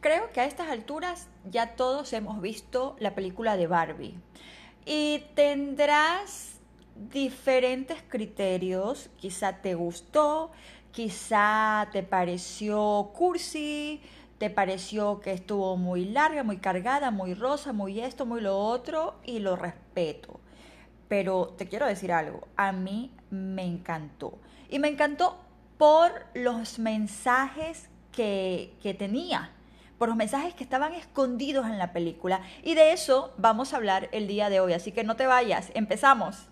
Creo que a estas alturas ya todos hemos visto la película de Barbie y tendrás diferentes criterios. Quizá te gustó, quizá te pareció cursi, te pareció que estuvo muy larga, muy cargada, muy rosa, muy esto, muy lo otro y lo respeto. Pero te quiero decir algo, a mí me encantó. Y me encantó por los mensajes que, que tenía por los mensajes que estaban escondidos en la película. Y de eso vamos a hablar el día de hoy, así que no te vayas, empezamos.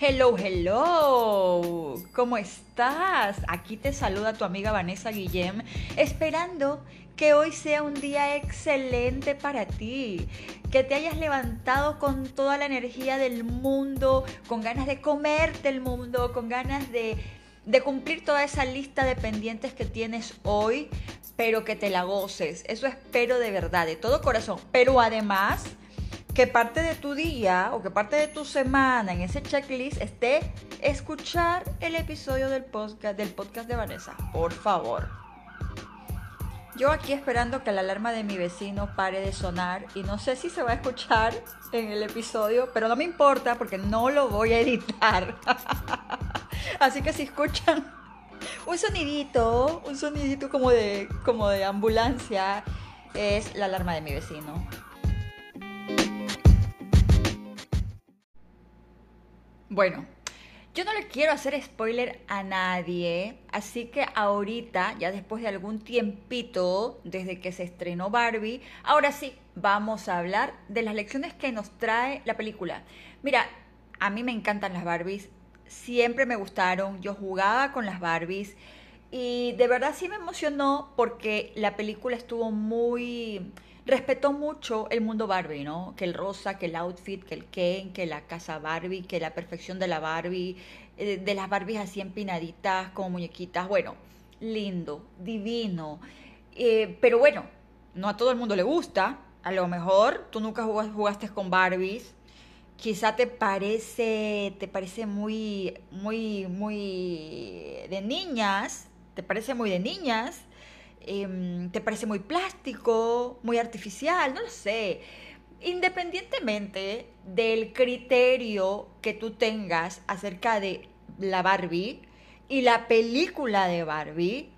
Hello, hello. ¿Cómo estás? Aquí te saluda tu amiga Vanessa Guillem, esperando que hoy sea un día excelente para ti, que te hayas levantado con toda la energía del mundo, con ganas de comerte el mundo, con ganas de, de cumplir toda esa lista de pendientes que tienes hoy, pero que te la goces. Eso espero de verdad, de todo corazón. Pero además que parte de tu día o que parte de tu semana en ese checklist esté escuchar el episodio del podcast, del podcast de Vanessa. Por favor. Yo aquí esperando que la alarma de mi vecino pare de sonar y no sé si se va a escuchar en el episodio, pero no me importa porque no lo voy a editar. Así que si escuchan un sonidito, un sonidito como de, como de ambulancia, es la alarma de mi vecino. Bueno, yo no le quiero hacer spoiler a nadie, así que ahorita, ya después de algún tiempito desde que se estrenó Barbie, ahora sí, vamos a hablar de las lecciones que nos trae la película. Mira, a mí me encantan las Barbies, siempre me gustaron, yo jugaba con las Barbies y de verdad sí me emocionó porque la película estuvo muy respetó mucho el mundo Barbie, ¿no? Que el rosa, que el outfit, que el Ken, que la casa Barbie, que la perfección de la Barbie, eh, de las Barbies así empinaditas, como muñequitas. Bueno, lindo, divino. Eh, pero bueno, no a todo el mundo le gusta. A lo mejor tú nunca jugaste con Barbies. Quizá te parece, te parece muy, muy, muy de niñas. Te parece muy de niñas Em, te parece muy plástico, muy artificial, no lo sé. Independientemente del criterio que tú tengas acerca de la Barbie y la película de Barbie,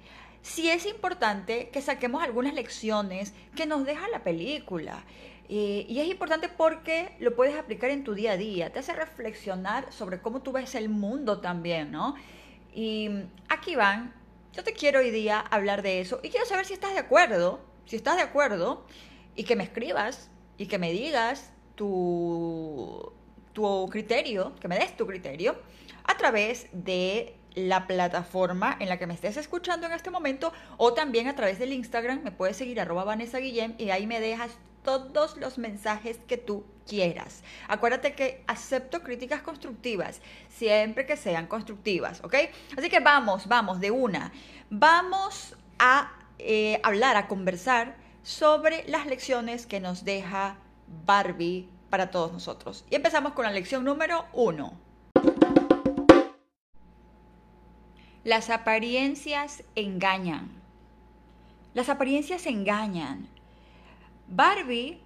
sí es importante que saquemos algunas lecciones que nos deja la película. Eh, y es importante porque lo puedes aplicar en tu día a día, te hace reflexionar sobre cómo tú ves el mundo también, ¿no? Y aquí van yo te quiero hoy día hablar de eso y quiero saber si estás de acuerdo, si estás de acuerdo y que me escribas y que me digas tu, tu criterio, que me des tu criterio a través de la plataforma en la que me estés escuchando en este momento o también a través del Instagram me puedes seguir arroba Vanessa Guillem y ahí me dejas todos los mensajes que tú quieras. Acuérdate que acepto críticas constructivas, siempre que sean constructivas, ¿ok? Así que vamos, vamos, de una. Vamos a eh, hablar, a conversar sobre las lecciones que nos deja Barbie para todos nosotros. Y empezamos con la lección número uno. Las apariencias engañan. Las apariencias engañan. Barbie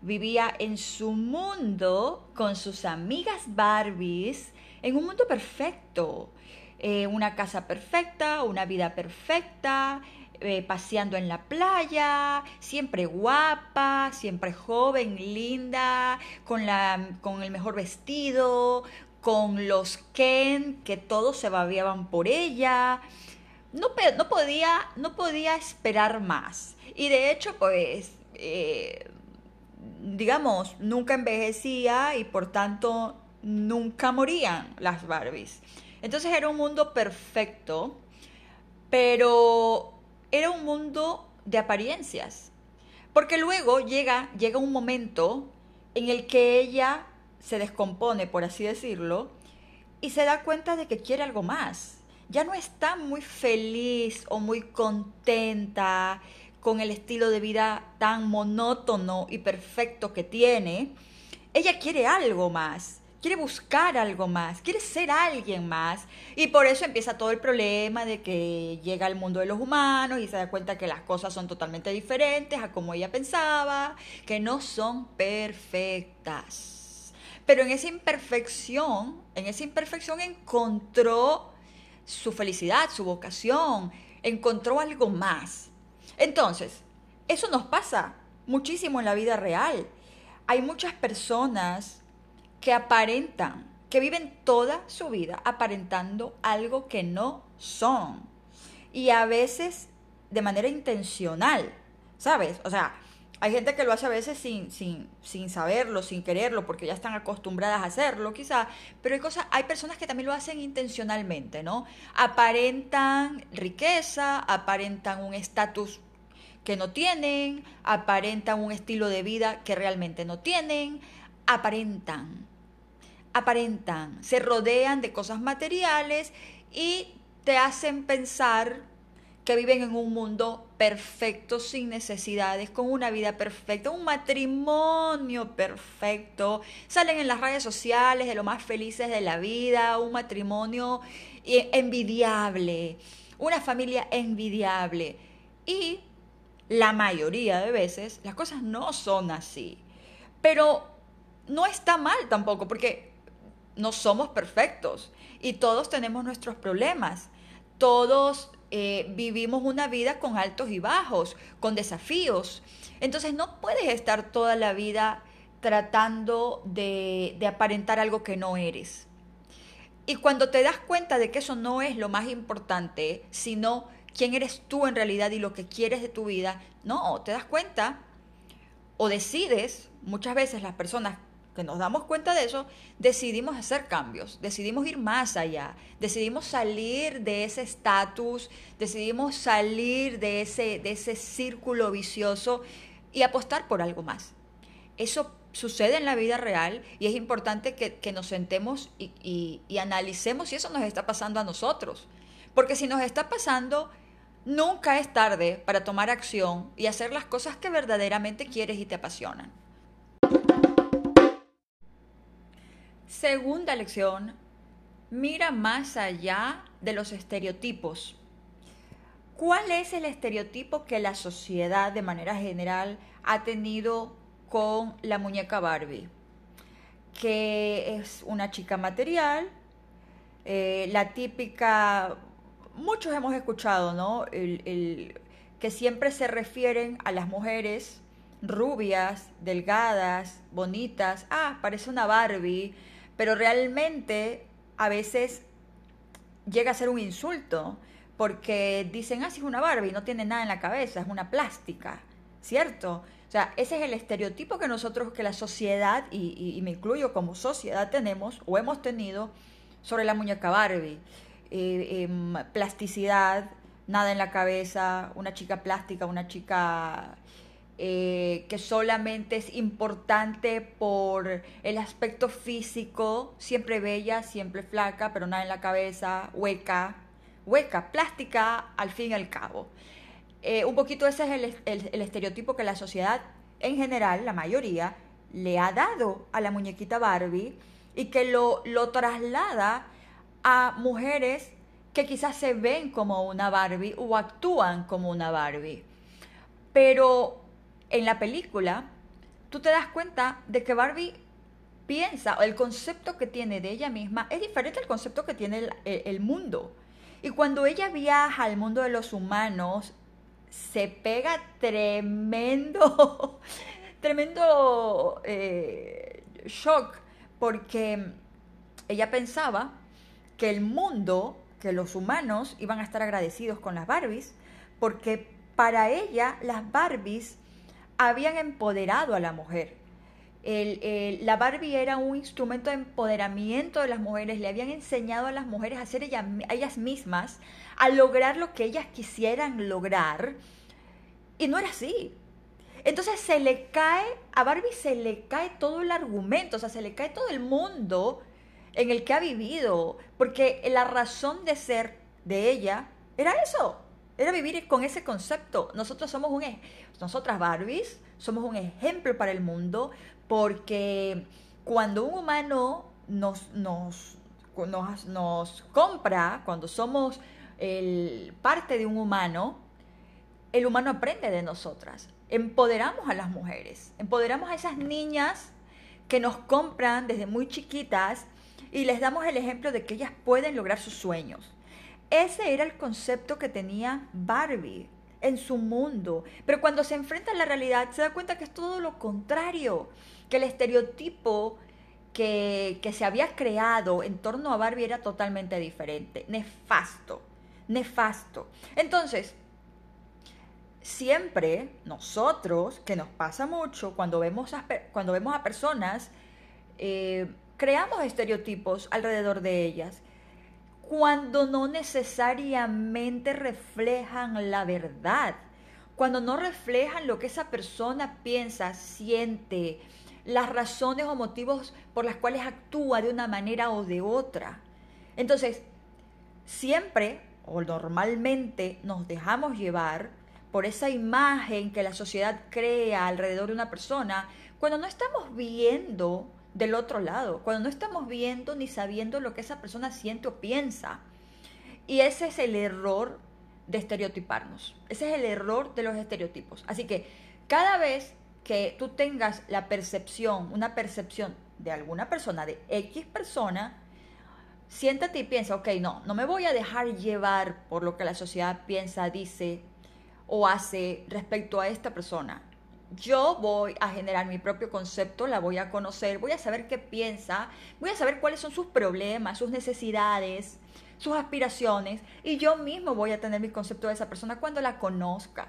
vivía en su mundo con sus amigas Barbies, en un mundo perfecto. Eh, una casa perfecta, una vida perfecta, eh, paseando en la playa, siempre guapa, siempre joven, linda, con, la, con el mejor vestido, con los Ken que todos se babiaban por ella. No, no, podía, no podía esperar más. Y de hecho, pues eh, digamos, nunca envejecía y por tanto nunca morían las Barbies. Entonces era un mundo perfecto, pero era un mundo de apariencias. Porque luego llega, llega un momento en el que ella se descompone, por así decirlo, y se da cuenta de que quiere algo más. Ya no está muy feliz o muy contenta con el estilo de vida tan monótono y perfecto que tiene, ella quiere algo más, quiere buscar algo más, quiere ser alguien más. Y por eso empieza todo el problema de que llega al mundo de los humanos y se da cuenta que las cosas son totalmente diferentes a como ella pensaba, que no son perfectas. Pero en esa imperfección, en esa imperfección encontró su felicidad, su vocación, encontró algo más. Entonces, eso nos pasa muchísimo en la vida real. Hay muchas personas que aparentan, que viven toda su vida aparentando algo que no son. Y a veces de manera intencional, ¿sabes? O sea, hay gente que lo hace a veces sin, sin, sin saberlo, sin quererlo, porque ya están acostumbradas a hacerlo, quizá. Pero hay, cosas, hay personas que también lo hacen intencionalmente, ¿no? Aparentan riqueza, aparentan un estatus que no tienen, aparentan un estilo de vida que realmente no tienen, aparentan aparentan, se rodean de cosas materiales y te hacen pensar que viven en un mundo perfecto, sin necesidades, con una vida perfecta, un matrimonio perfecto. Salen en las redes sociales de lo más felices de la vida, un matrimonio envidiable, una familia envidiable. Y la mayoría de veces las cosas no son así. Pero no está mal tampoco, porque no somos perfectos y todos tenemos nuestros problemas. Todos eh, vivimos una vida con altos y bajos, con desafíos. Entonces no puedes estar toda la vida tratando de, de aparentar algo que no eres. Y cuando te das cuenta de que eso no es lo más importante, sino quién eres tú en realidad y lo que quieres de tu vida, no, te das cuenta o decides, muchas veces las personas que nos damos cuenta de eso, decidimos hacer cambios, decidimos ir más allá, decidimos salir de ese estatus, decidimos salir de ese, de ese círculo vicioso y apostar por algo más. Eso sucede en la vida real y es importante que, nos sentemos y, y analicemos si eso nos está pasando a nosotros. Porque si nos está pasando, nunca es tarde para tomar acción y hacer las cosas que verdaderamente quieres y te apasionan. Segunda lección, mira más allá de los estereotipos. ¿Cuál es el estereotipo que la sociedad de manera general ha tenido con la muñeca Barbie? Que es una chica material, eh, la típica, muchos hemos escuchado, ¿no? que siempre se refieren a las mujeres rubias, delgadas, bonitas, ah, parece una Barbie, pero realmente a veces llega a ser un insulto porque dicen, ah, si es una Barbie, no tiene nada en la cabeza, es una plástica, ¿cierto? O sea, ese es el estereotipo que nosotros, que la sociedad, y, me incluyo como sociedad, tenemos o hemos tenido sobre la muñeca Barbie. Eh, em, plasticidad, nada en la cabeza, una chica plástica, una chica eh, que solamente es importante por el aspecto físico, siempre bella, siempre flaca, pero nada en la cabeza, hueca, hueca, plástica al fin y al cabo. Eh, un poquito ese es el, estereotipo que la sociedad en general, la mayoría, le ha dado a la muñequita Barbie y que lo, lo traslada a mujeres que quizás se ven como una Barbie o actúan como una Barbie. Pero en la película, tú te das cuenta de que Barbie piensa, o el concepto que tiene de ella misma es diferente al concepto que tiene el, mundo. Y cuando ella viaja al mundo de los humanos, se pega tremendo, tremendo eh, shock, porque ella pensaba que el mundo, que los humanos iban a estar agradecidos con las Barbies, porque para ella las Barbies habían empoderado a la mujer. la Barbie era un instrumento de empoderamiento de las mujeres, le habían enseñado a las mujeres a ser ellas, mismas, a lograr lo que ellas quisieran lograr, y no era así. Entonces se le cae, a Barbie se le cae todo el argumento, o sea, se le cae todo el mundo en el que ha vivido, porque la razón de ser de ella era eso, era vivir con ese concepto. Nosotros somos un, nosotras Barbies, somos un ejemplo para el mundo porque cuando un humano nos, nos, nos, compra, cuando somos el, parte de un humano, el humano aprende de nosotras. Empoderamos a las mujeres, empoderamos a esas niñas que nos compran desde muy chiquitas y les damos el ejemplo de que ellas pueden lograr sus sueños. Ese era el concepto que tenía Barbie en su mundo. Pero cuando se enfrenta a la realidad se da cuenta que es todo lo contrario, que el estereotipo que, que se había creado en torno a Barbie era totalmente diferente, nefasto, nefasto. Entonces, siempre nosotros, que nos pasa mucho cuando vemos a, cuando vemos a personas, eh, creamos estereotipos alrededor de ellas cuando no necesariamente reflejan la verdad, cuando no reflejan lo que esa persona piensa, siente, las razones o motivos por las cuales actúa de una manera o de otra. Entonces, siempre o normalmente nos dejamos llevar por esa imagen que la sociedad crea alrededor de una persona cuando no estamos viendo del otro lado, cuando no estamos viendo ni sabiendo lo que esa persona siente o piensa. Y ese es el error de estereotiparnos. Ese es el error de los estereotipos. Así que cada vez que tú tengas la percepción, una percepción de alguna persona, de X persona, siéntate y piensa, ok, no, no me voy a dejar llevar por lo que la sociedad piensa, dice o hace respecto a esta persona yo voy a generar mi propio concepto, la voy a conocer, voy a saber qué piensa, voy a saber cuáles son sus problemas, sus necesidades, sus aspiraciones, y yo mismo voy a tener mi concepto de esa persona cuando la conozca.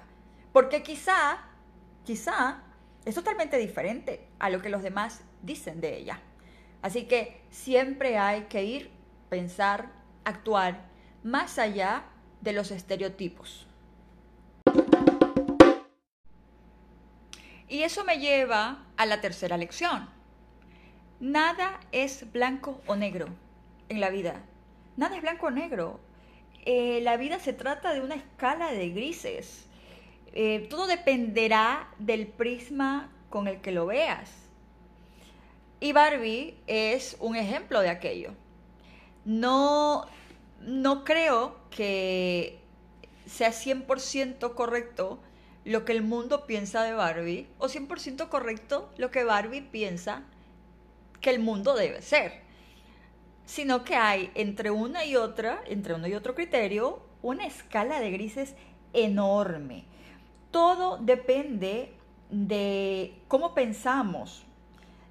Porque quizá, quizá, es totalmente diferente a lo que los demás dicen de ella. Así que siempre hay que ir, pensar, actuar más allá de los estereotipos. Y eso me lleva a la tercera lección. Nada es blanco o negro en la vida. Nada es blanco o negro. Eh, la vida se trata de una escala de grises. Eh, todo dependerá del prisma con el que lo veas. Y Barbie es un ejemplo de aquello. No, no creo que sea 100% correcto lo que el mundo piensa de Barbie o 100% correcto lo que Barbie piensa que el mundo debe ser, sino que hay entre una y otra, entre uno y otro criterio, una escala de grises enorme. Todo depende de cómo pensamos,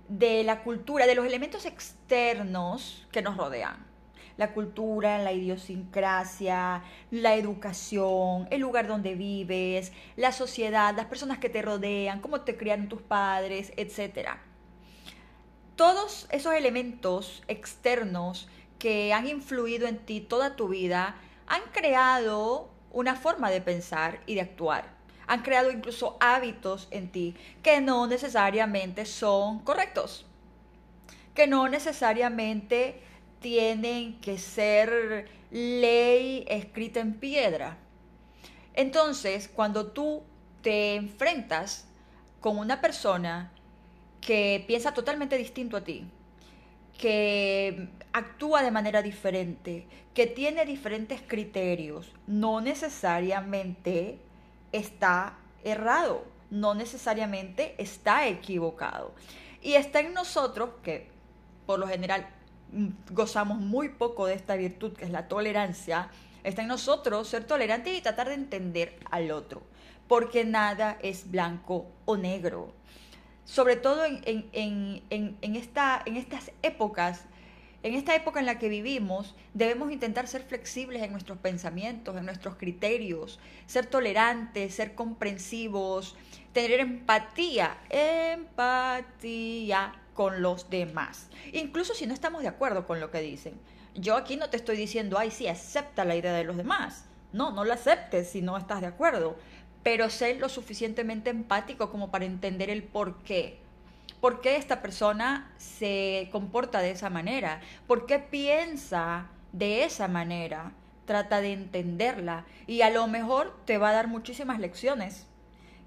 de la cultura, de los elementos externos que nos rodean la cultura, la idiosincrasia, la educación, el lugar donde vives, la sociedad, las personas que te rodean, cómo te criaron tus padres, etc. Todos esos elementos externos que han influido en ti toda tu vida han creado una forma de pensar y de actuar. Han creado incluso hábitos en ti que no necesariamente son correctos, que no necesariamente tienen que ser ley escrita en piedra. Entonces, cuando tú te enfrentas con una persona que piensa totalmente distinto a ti, que actúa de manera diferente, que tiene diferentes criterios, no necesariamente está errado, no necesariamente está equivocado. Y está en nosotros, que por lo general gozamos muy poco de esta virtud que es la tolerancia, está en nosotros ser tolerantes y tratar de entender al otro, porque nada es blanco o negro. Sobre todo en, esta, en estas épocas, en esta época en la que vivimos, debemos intentar ser flexibles en nuestros pensamientos, en nuestros criterios, ser tolerantes, ser comprensivos, tener empatía, empatía con los demás, incluso si no estamos de acuerdo con lo que dicen. Yo aquí no te estoy diciendo, ay, sí, acepta la idea de los demás. No, no la aceptes si no estás de acuerdo, pero sé lo suficientemente empático como para entender el por qué. ¿Por qué esta persona se comporta de esa manera? ¿Por qué piensa de esa manera? Trata de entenderla y a lo mejor te va a dar muchísimas lecciones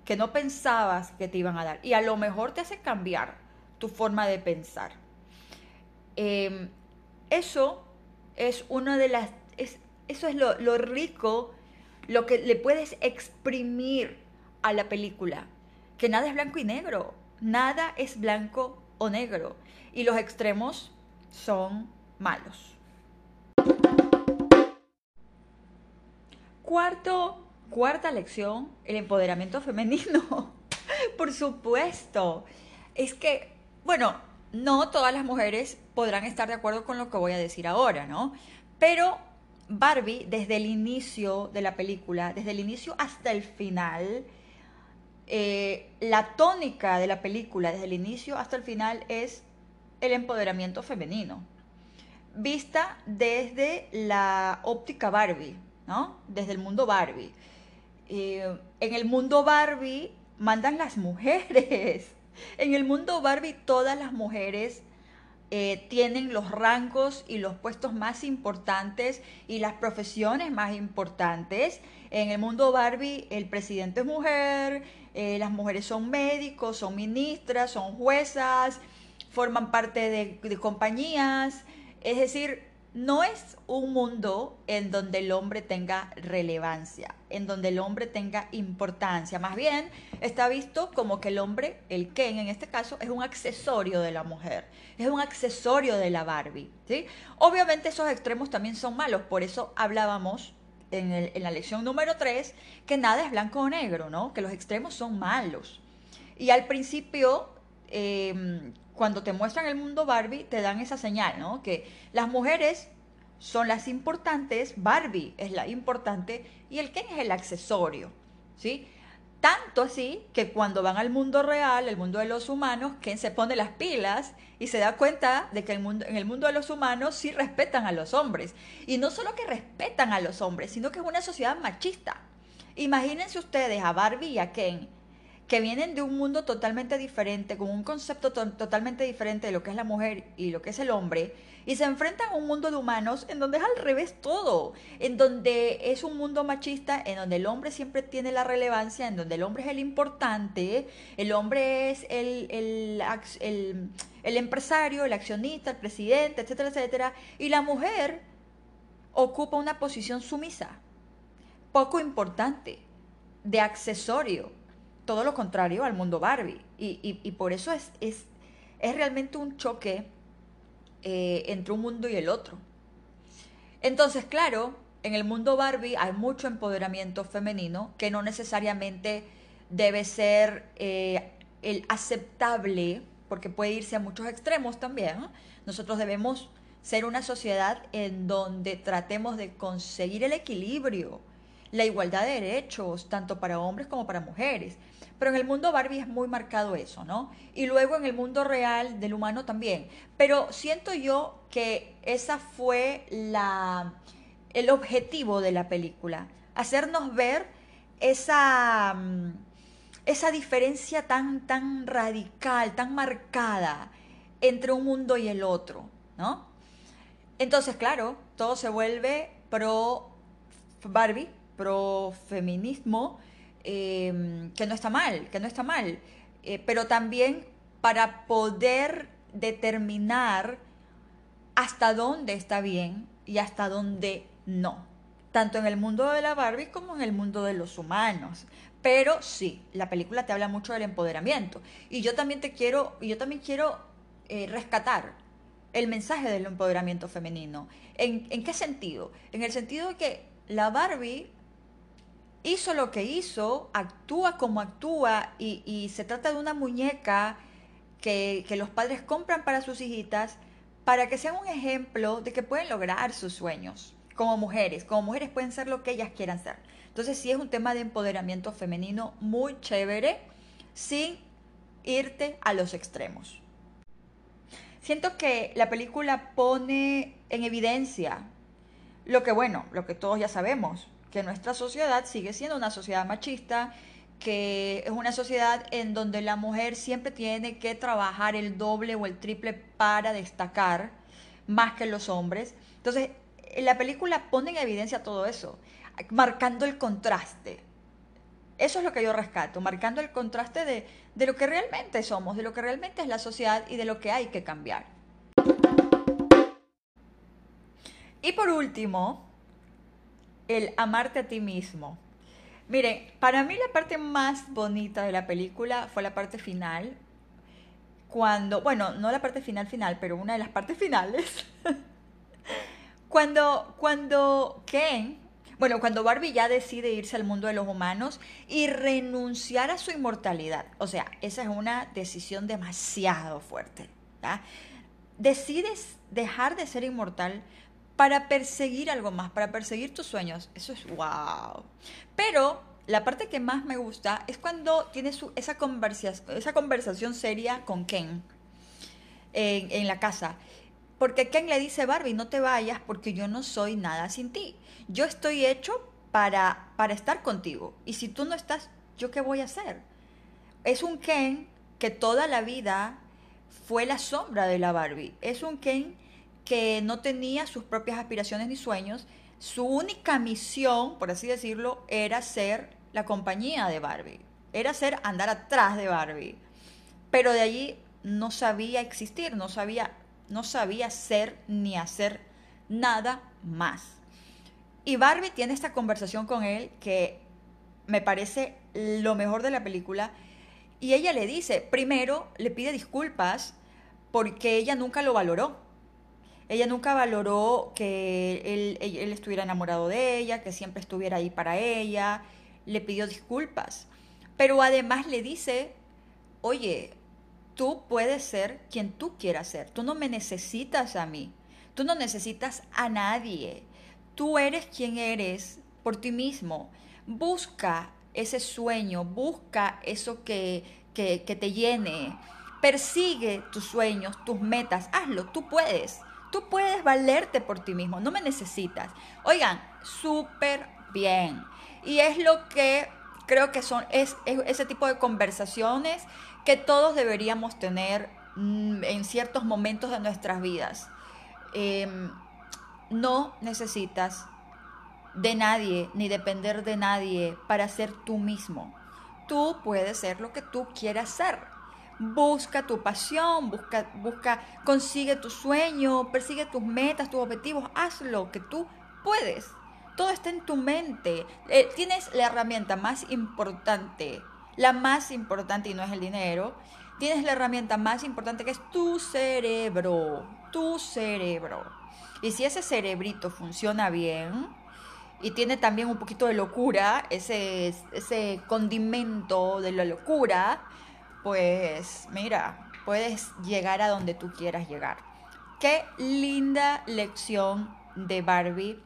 que no pensabas que te iban a dar y a lo mejor te hace cambiar tu forma de pensar. Em, eso es una de las... eso es lo, lo rico, lo que le puedes exprimir a la película. Que nada es blanco y negro. Nada es blanco o negro. Y los extremos son malos. Cuarto, cuarta lección, el empoderamiento femenino. Por supuesto. Es que, bueno, no todas las mujeres podrán estar de acuerdo con lo que voy a decir ahora, ¿no? Pero Barbie, desde el inicio de la película, desde el inicio hasta el final, eh, la tónica de la película, desde el inicio hasta el final, es el empoderamiento femenino. Vista desde la óptica Barbie, ¿no? Desde el mundo Barbie. Eh, en el mundo Barbie mandan las mujeres. En el mundo Barbie todas las mujeres eh, tienen los rangos y los puestos más importantes y las profesiones más importantes. En el mundo Barbie el presidente es mujer, eh, las mujeres son médicos, son ministras, son juezas, forman parte de, de compañías. Es decir, no es un mundo en donde el hombre tenga relevancia, en donde el hombre tenga importancia. Más bien está visto como que el hombre, el Ken en este caso, es un accesorio de la mujer, es un accesorio de la Barbie. ¿sí? Obviamente esos extremos también son malos, por eso hablábamos en, la lección número 3 que nada es blanco o negro, ¿no? que los extremos son malos. Y al principio... Em, cuando te muestran el mundo Barbie, te dan esa señal, ¿no? Que las mujeres son las importantes, Barbie es la importante y el Ken es el accesorio, ¿sí? Tanto así que cuando van al mundo real, el mundo de los humanos, Ken se pone las pilas y se da cuenta de que el mundo, en el mundo de los humanos sí respetan a los hombres. Y no solo que respetan a los hombres, sino que es una sociedad machista. Imagínense ustedes a Barbie y a Ken que vienen de un mundo totalmente diferente, con un concepto totalmente diferente de lo que es la mujer y lo que es el hombre, y se enfrentan a un mundo de humanos en donde es al revés todo, en donde es un mundo machista, en donde el hombre siempre tiene la relevancia, en donde el hombre es el importante, el hombre es el, el, el, empresario, el accionista, el presidente, etcétera, etcétera, y la mujer ocupa una posición sumisa, poco importante, de accesorio todo lo contrario al mundo Barbie. Y, por eso es, es, es, realmente un choque eh, entre un mundo y el otro. Entonces, claro, en el mundo Barbie hay mucho empoderamiento femenino que no necesariamente debe ser eh, el aceptable, porque puede irse a muchos extremos también. Nosotros debemos ser una sociedad en donde tratemos de conseguir el equilibrio, la igualdad de derechos, tanto para hombres como para mujeres. Pero en el mundo Barbie es muy marcado eso, ¿no? Y luego en el mundo real del humano también. Pero siento yo que esa fue la, el objetivo de la película, hacernos ver esa, mm, esa diferencia tan, tan radical, tan marcada entre un mundo y el otro, ¿no? Entonces, claro, todo se vuelve pro Barbie, pro feminismo, Em, que no está mal, que no está mal, eh, pero también para poder determinar hasta dónde está bien y hasta dónde no, tanto en el mundo de la Barbie como en el mundo de los humanos. Pero sí, la película te habla mucho del empoderamiento y yo también te quiero, yo también quiero eh, rescatar el mensaje del empoderamiento femenino. ¿En, ¿En qué sentido? En el sentido de que la Barbie hizo lo que hizo, actúa como actúa y, se trata de una muñeca que, que, los padres compran para sus hijitas para que sean un ejemplo de que pueden lograr sus sueños como mujeres. Como mujeres pueden ser lo que ellas quieran ser. Entonces sí es un tema de empoderamiento femenino muy chévere sin irte a los extremos. Siento que la película pone en evidencia lo que, bueno, lo que todos ya sabemos, que nuestra sociedad sigue siendo una sociedad machista, que es una sociedad en donde la mujer siempre tiene que trabajar el doble o el triple para destacar más que los hombres. Entonces, la película pone en evidencia todo eso, marcando el contraste. Eso es lo que yo rescato, marcando el contraste de, de lo que realmente somos, de lo que realmente es la sociedad y de lo que hay que cambiar. Y por último, el amarte a ti mismo. Miren, para mí la parte más bonita de la película fue la parte final. Cuando, bueno, no la parte final final, pero una de las partes finales. cuando, cuando Ken, bueno, cuando Barbie ya decide irse al mundo de los humanos y renunciar a su inmortalidad. O sea, esa es una decisión demasiado fuerte. Decides dejar de ser inmortal para perseguir algo más, para perseguir tus sueños. Eso es wow. Pero la parte que más me gusta es cuando tiene su, esa, esa conversación seria con Ken en, en la casa. Porque Ken le dice, Barbie, no te vayas porque yo no soy nada sin ti. Yo estoy hecho para, para estar contigo. Y si tú no estás, ¿yo qué voy a hacer? Es un Ken que toda la vida fue la sombra de la Barbie. Es un Ken que no tenía sus propias aspiraciones ni sueños. Su única misión, por así decirlo, era ser la compañía de Barbie. Era ser andar atrás de Barbie. Pero de allí no sabía existir, no sabía no sabía ser ni hacer nada más. Y Barbie tiene esta conversación con él que me parece lo mejor de la película. Y ella le dice, primero le pide disculpas porque ella nunca lo valoró. Ella nunca valoró que él, él, estuviera enamorado de ella, que siempre estuviera ahí para ella. Le pidió disculpas. Pero además le dice, oye, Tú puedes ser quien tú quieras ser. Tú no me necesitas a mí. Tú no necesitas a nadie. Tú eres quien eres por ti mismo. Busca ese sueño, busca eso que, que, te llene. Persigue tus sueños, tus metas. Hazlo, tú puedes. Tú puedes valerte por ti mismo. No me necesitas. Oigan, súper bien. Y es lo que creo que son es, ese tipo de conversaciones que todos deberíamos tener mm, en ciertos momentos de nuestras vidas. Em, no necesitas de nadie ni depender de nadie para ser tú mismo. Tú puedes ser lo que tú quieras ser. Busca tu pasión, busca, busca, consigue tu sueño, persigue tus metas, tus objetivos, haz lo que tú puedes. Todo está en tu mente. Eh, tienes la herramienta más importante la más importante y no es el dinero, tienes la herramienta más importante que es tu cerebro, tu cerebro. Y si ese cerebrito funciona bien y tiene también un poquito de locura, ese, ese condimento de la locura, pues mira, puedes llegar a donde tú quieras llegar. Qué linda lección de Barbie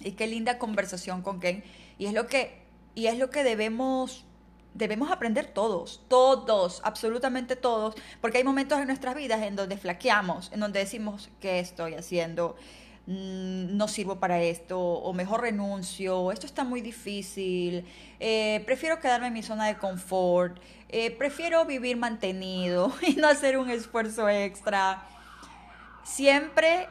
y qué linda conversación con Ken. Y es lo que, y es lo que debemos debemos aprender todos, todos, absolutamente todos, porque hay momentos en nuestras vidas en donde flaqueamos, en donde decimos, ¿qué estoy haciendo? Mm, no sirvo para esto, o mejor renuncio, esto está muy difícil, eh, prefiero quedarme en mi zona de confort, eh, prefiero vivir mantenido y no hacer un esfuerzo extra. Siempre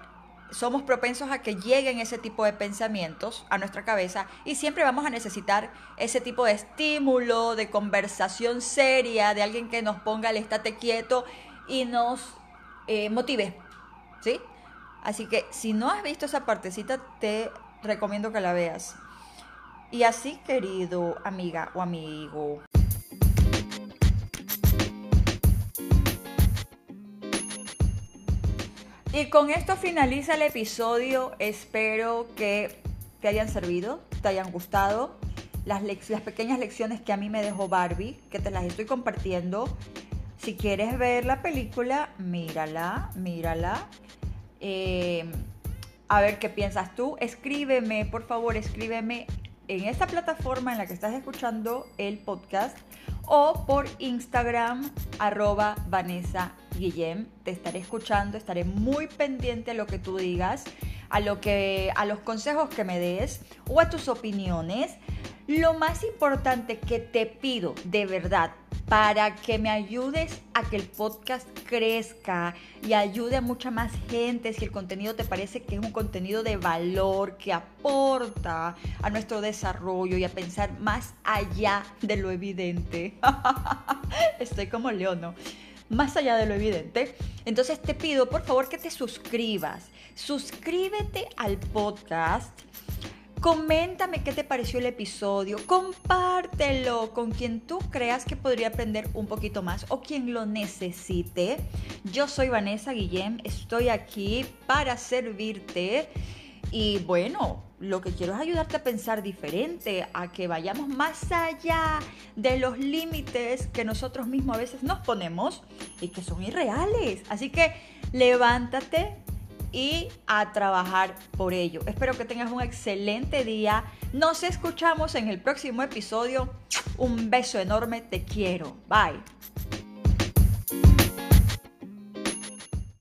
somos propensos a que lleguen ese tipo de pensamientos a nuestra cabeza y siempre vamos a necesitar ese tipo de estímulo, de conversación seria, de alguien que nos ponga el estate quieto y nos eh, motive, ¿sí? Así que si no has visto esa partecita, te recomiendo que la veas. Y así, querido amiga o amigo. Y con esto finaliza el episodio. Espero que te hayan servido, te hayan gustado. Las, las pequeñas lecciones que a mí me dejó Barbie, que te las estoy compartiendo. Si quieres ver la película, mírala, mírala. Eh, a ver qué piensas tú. Escríbeme, por favor, escríbeme en esta plataforma en la que estás escuchando el podcast o por Instagram arroba Vanessa Guillem. Te estaré escuchando, estaré muy pendiente a lo que tú digas, a, lo que, a los consejos que me des o a tus opiniones. Lo más importante que te pido de verdad para que me ayudes a que el podcast crezca y ayude a mucha más gente si el contenido te parece que es un contenido de valor, que aporta a nuestro desarrollo y a pensar más allá de lo evidente. Estoy como león, ¿no? más allá de lo evidente. Entonces te pido por favor que te suscribas. Suscríbete al podcast. Coméntame qué te pareció el episodio, compártelo con quien tú creas que podría aprender un poquito más o quien lo necesite. Yo soy Vanessa Guillem, estoy aquí para servirte y bueno, lo que quiero es ayudarte a pensar diferente, a que vayamos más allá de los límites que nosotros mismos a veces nos ponemos y que son irreales. Así que levántate y a trabajar por ello. Espero que tengas un excelente día. Nos escuchamos en el próximo episodio. Un beso enorme, te quiero. Bye.